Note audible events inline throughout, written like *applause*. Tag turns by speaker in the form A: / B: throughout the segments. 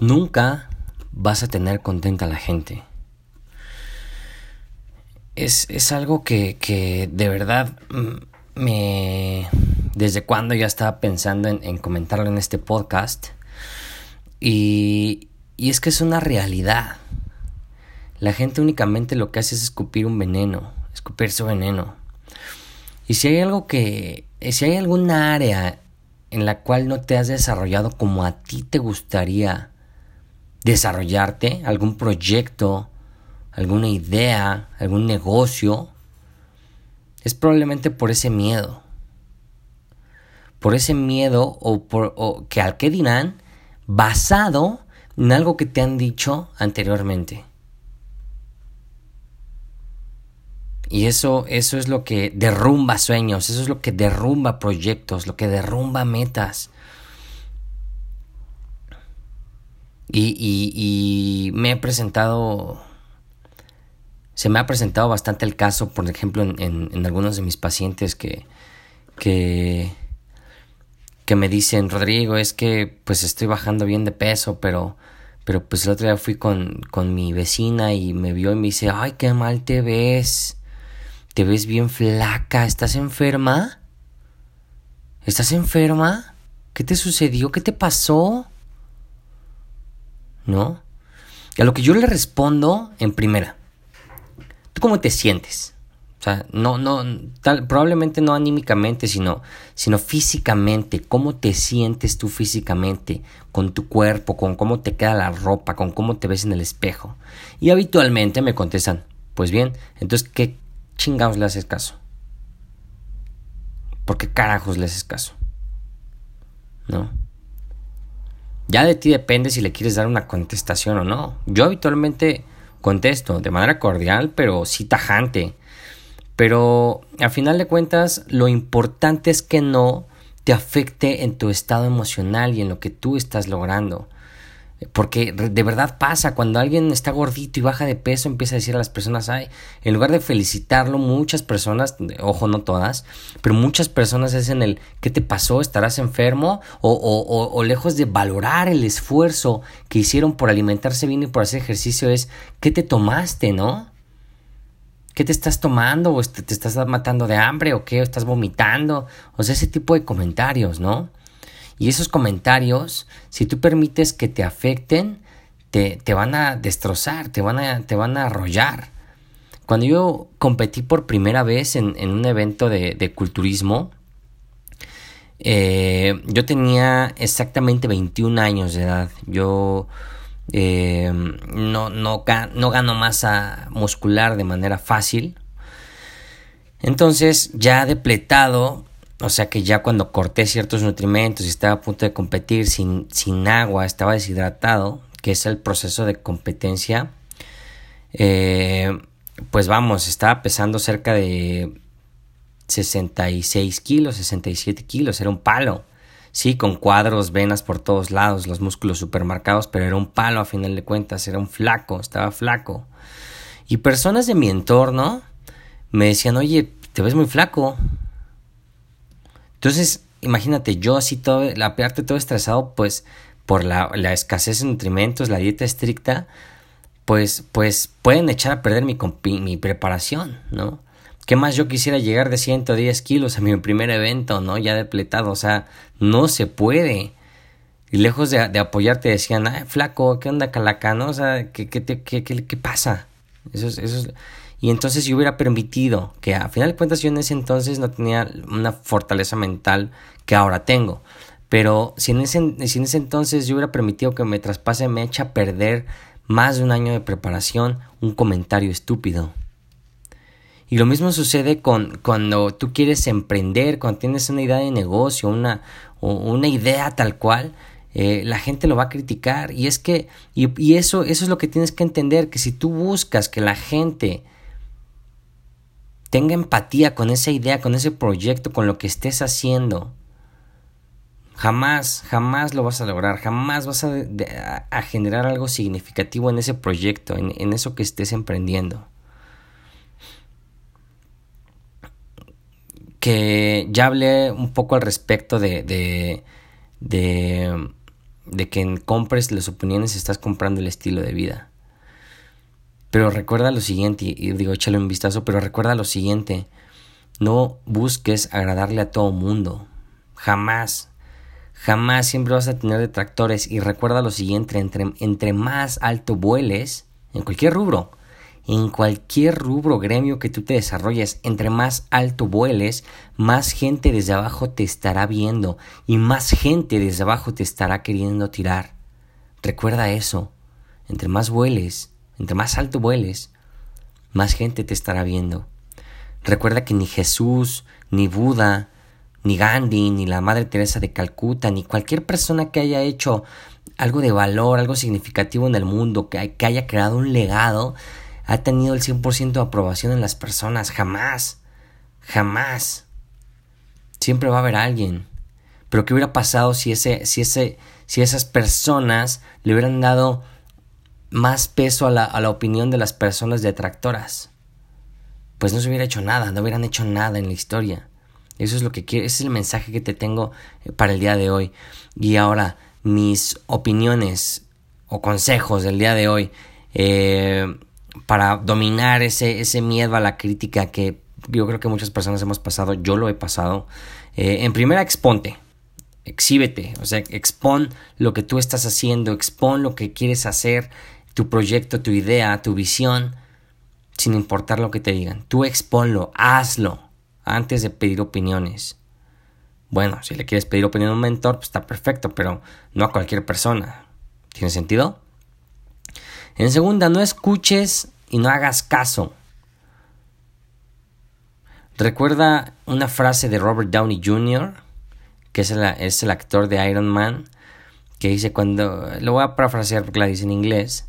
A: Nunca vas a tener contenta a la gente. Es, algo que, de verdad mm, me... Desde cuando ya estaba pensando en, comentarlo en este podcast. Y, y es que es una realidad. La gente únicamente lo que hace es escupir un veneno, escupir su veneno. Y si hay algo que, si hay alguna área en la cual no te has desarrollado como a ti te gustaría desarrollarte, algún proyecto, alguna idea, algún negocio, es probablemente por ese miedo. Por ese miedo o por o que al que dirán basado en algo que te han dicho anteriormente. Y eso, eso es lo que derrumba sueños, eso es lo que derrumba proyectos, lo que derrumba metas. Y, y, me he presentado, se me ha presentado bastante el caso, por ejemplo, en, en, algunos de mis pacientes que, que, que me dicen, Rodrigo, es que pues estoy bajando bien de peso, pero, pero pues el otro día fui con, con mi vecina y me vio y me dice, ay, qué mal te ves. Te ves bien flaca. ¿Estás enferma? ¿Estás enferma? ¿Qué te sucedió? ¿Qué te pasó? ¿No? Y a lo que yo le respondo en primera. ¿Tú cómo te sientes? O sea, no, no, probablemente no anímicamente, sino, sino físicamente. ¿Cómo te sientes tú físicamente? Con tu cuerpo, con cómo te queda la ropa, con cómo te ves en el espejo. Y habitualmente me contestan, pues bien, entonces, ¿qué, chingados le haces caso? ¿Por qué carajos le haces caso? ¿No? Ya de ti depende si le quieres dar una contestación o no. Yo habitualmente contesto de manera cordial, pero sí tajante. Pero a final de cuentas, lo importante es que no te afecte en tu estado emocional y en lo que tú estás logrando. Porque de verdad pasa, cuando alguien está gordito y baja de peso, empieza a decir a las personas, ay, en lugar de felicitarlo, muchas personas, ojo, no todas, pero muchas personas es en el, ¿qué te pasó? ¿Estarás enfermo? O, o, o, lejos de valorar el esfuerzo que hicieron por alimentarse bien y por hacer ejercicio, es, ¿qué te tomaste, no? ¿Qué te estás tomando? ¿O te, te estás matando de hambre? ¿O qué? ¿O estás vomitando? O sea, ese tipo de comentarios, ¿no? Y esos comentarios, si tú permites que te afecten, te, te van a destrozar, te van a, te van a arrollar. Cuando yo competí por primera vez en, en un evento de, de culturismo, eh, yo tenía exactamente 21 años de edad. Yo eh, no, no, no gano masa muscular de manera fácil. Entonces, ya depletado, o sea que ya cuando corté ciertos nutrimentos y estaba a punto de competir sin, sin agua, estaba deshidratado, que es el proceso de competencia, eh, pues vamos, estaba pesando cerca de 66 kilos, 67 kilos, era un palo. Sí, con cuadros, venas por todos lados, los músculos supermarcados, pero era un palo a final de cuentas, era un flaco, estaba flaco. Y personas de mi entorno me decían, oye, te ves muy flaco, entonces, imagínate, yo así todo, la todo estresado, pues por la, escasez de nutrimentos, la dieta estricta, pues, pues pueden echar a perder mi, mi preparación, ¿no? ¿Qué más yo quisiera llegar de 110 kilos a mi primer evento, ¿no? Ya depletado, o sea, no se puede. Y lejos de, de apoyarte decían, ay, flaco, ¿qué onda, calaca, no? O sea, ¿qué, qué, qué, qué, qué pasa? Eso es, eso es, y entonces yo hubiera permitido que a final de cuentas yo en ese entonces no tenía una fortaleza mental que ahora tengo. Pero si en ese, si en ese entonces yo hubiera permitido que me traspase, me echa a perder más de un año de preparación un comentario estúpido. Y lo mismo sucede con cuando tú quieres emprender, cuando tienes una idea de negocio, una, una idea tal cual, eh, la gente lo va a criticar. Y es que, y, y, eso, eso es lo que tienes que entender, que si tú buscas que la gente Tenga empatía con esa idea, con ese proyecto, con lo que estés haciendo. Jamás, jamás lo vas a lograr, jamás vas a, generar algo significativo en ese proyecto, en, eso que estés emprendiendo. Que ya hablé un poco al respecto de, de, que compres las opiniones estás comprando el estilo de vida. Pero recuerda lo siguiente, y digo, échale un vistazo, pero recuerda lo siguiente, no busques agradarle a todo mundo, jamás, jamás siempre vas a tener detractores y recuerda lo siguiente, entre, entre más alto vueles, en cualquier rubro, en cualquier rubro gremio que tú te desarrolles, entre más alto vueles, más gente desde abajo te estará viendo y más gente desde abajo te estará queriendo tirar. Recuerda eso. Entre más vueles, entre más alto vueles, más gente te estará viendo. Recuerda que ni Jesús, ni Buda, ni Gandhi, ni la Madre Teresa de Calcuta, ni cualquier persona que haya hecho algo de valor, algo significativo en el mundo, que, haya creado un legado, ha tenido el 100% de aprobación en las personas. Jamás. Jamás. Siempre va a haber alguien. Pero ¿qué hubiera pasado si, ese, si esas personas le hubieran dado más peso a la, a la opinión de las personas detractoras? Pues no se hubiera hecho nada, no hubieran hecho nada en la historia. Eso es lo que quiero, ese es el mensaje que te tengo eh, para el día de hoy. Y ahora, mis opiniones o consejos del día de hoy. Eh, para dominar ese, ese miedo a la crítica que yo creo que muchas personas hemos pasado, yo lo he pasado. Eh, en primera, exponte, exhíbete, o sea, expon lo que tú estás haciendo, expon lo que quieres hacer, tu proyecto, tu idea, tu visión, sin importar lo que te digan. Tú exponlo, hazlo, antes de pedir opiniones. Bueno, si le quieres pedir opinión a un mentor, pues está perfecto, pero no a cualquier persona. ¿Tiene sentido? En segunda, no escuches y no hagas caso. Recuerda una frase de Robert Downey Jr., que es el, actor de Iron Man, que dice cuando, lo voy a parafrasear porque la dice en inglés,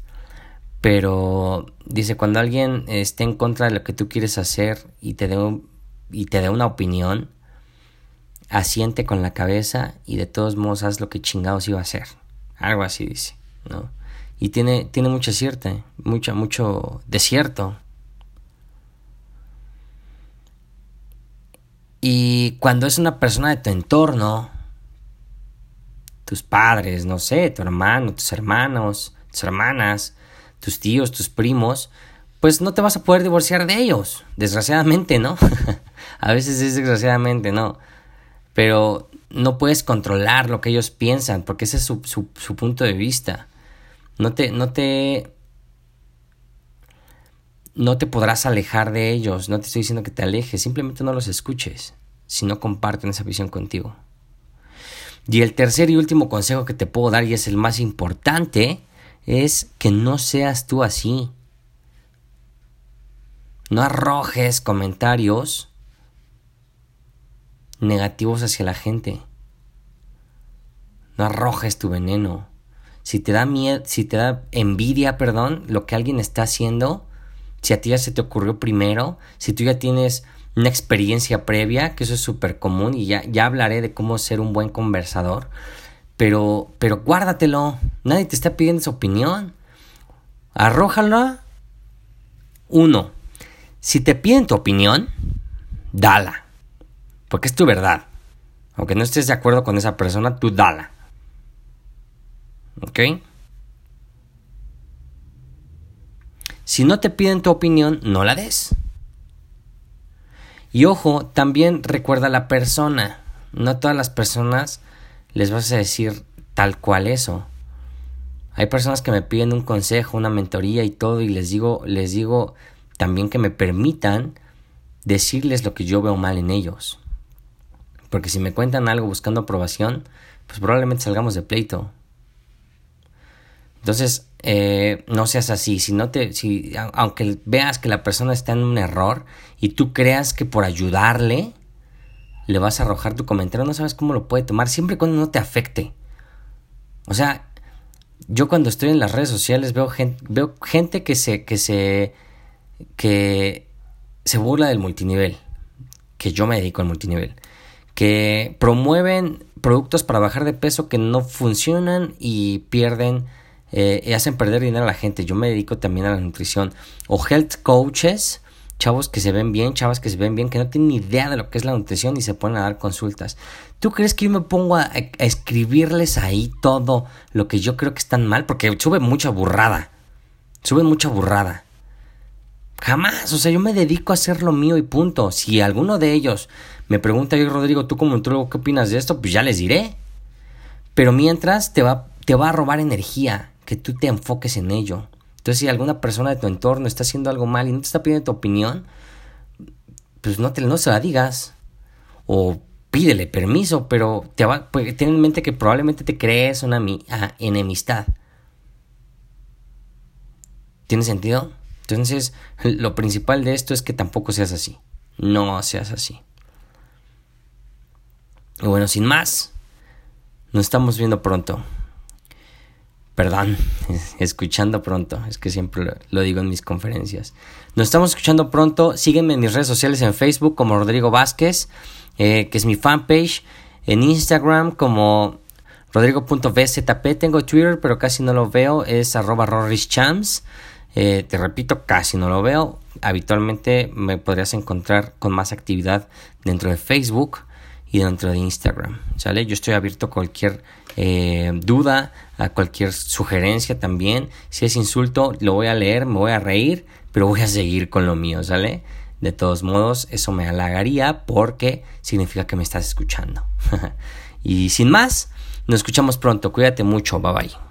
A: pero dice cuando alguien esté en contra de lo que tú quieres hacer y te dé, y te dé una opinión, asiente con la cabeza y de todos modos haz lo que chingados iba a hacer. Algo así dice, ¿no? y tiene, tiene mucho cierto, mucho, mucho desierto. Y cuando es una persona de tu entorno, tus padres, no sé, tu hermano, tus hermanos, tus hermanas, tus tíos, tus primos, pues no te vas a poder divorciar de ellos, desgraciadamente, ¿no? *laughs* a veces es desgraciadamente, ¿no? Pero no puedes controlar lo que ellos piensan, porque ese es su, su, su punto de vista. No te, no te, no te podrás alejar de ellos, no te estoy diciendo que te alejes, simplemente no los escuches si no comparten esa visión contigo. Y el tercer y último consejo que te puedo dar, y es el más importante, es que no seas tú así. No arrojes comentarios negativos hacia la gente. No arrojes tu veneno si te da miedo, si te da envidia, perdón, lo que alguien está haciendo, si a ti ya se te ocurrió primero, si tú ya tienes una experiencia previa, que eso es súper común y ya, ya hablaré de cómo ser un buen conversador, pero, pero guárdatelo, nadie te está pidiendo su opinión, arrójala. Uno, si te piden tu opinión, dala, porque es tu verdad. Aunque no estés de acuerdo con esa persona, tú dala. ¿Ok? Si no te piden tu opinión, no la des. Y ojo, también recuerda a la persona. No todas las personas les vas a decir tal cual eso. Hay personas que me piden un consejo, una mentoría y todo, y les digo, les digo también que me permitan decirles lo que yo veo mal en ellos. Porque si me cuentan algo buscando aprobación, pues probablemente salgamos de pleito. Entonces, eh, no seas así. Si no te, si, aunque veas que la persona está en un error y tú creas que por ayudarle le vas a arrojar tu comentario, no sabes cómo lo puede tomar, siempre cuando no te afecte. O sea, yo cuando estoy en las redes sociales veo gente, veo gente que se, que se, que se burla del multinivel, que yo me dedico al multinivel, que promueven productos para bajar de peso que no funcionan y pierden eh, hacen perder dinero a la gente. Yo me dedico también a la nutrición. O health coaches chavos que se ven bien, chavas que se ven bien, que no tienen ni idea de lo que es la nutrición y se ponen a dar consultas. ¿Tú crees que yo me pongo a, escribirles ahí todo lo que yo creo que están mal? Porque sube mucha burrada. Sube mucha burrada. Jamás, o sea, yo me dedico a hacer lo mío y punto. Si alguno de ellos me pregunta, yo Rodrigo, ¿tú como nutrólogo qué opinas de esto? Pues ya les diré. Pero mientras te va, te va a robar energía, que tú te enfoques en ello. Entonces, si alguna persona de tu entorno está haciendo algo mal y no te está pidiendo tu opinión, pues no, te, no se la digas. O pídele permiso, pero te va, pues, ten en mente que probablemente te crees una enemistad. ¿Tiene sentido? Entonces, *laughs* lo principal de esto es que tampoco seas así. No seas así. Y bueno, sin más, nos estamos viendo pronto perdón, escuchando pronto, es que siempre lo, digo en mis conferencias. Nos estamos escuchando pronto, sígueme en mis redes sociales en Facebook como Rodrigo Vázquez, eh, que es mi fanpage, en Instagram como rodrigo.bzp, tengo Twitter pero casi no lo veo, es arroba eh, te repito, casi no lo veo, habitualmente me podrías encontrar con más actividad dentro de Facebook y dentro de Instagram. ¿Sale? Yo estoy abierto a cualquier eh, duda, a cualquier sugerencia también. Si es insulto, lo voy a leer, me voy a reír, pero voy a seguir con lo mío, ¿sale? De todos modos, eso me halagaría porque significa que me estás escuchando. *laughs* y sin más, nos escuchamos pronto. Cuídate mucho. Bye bye.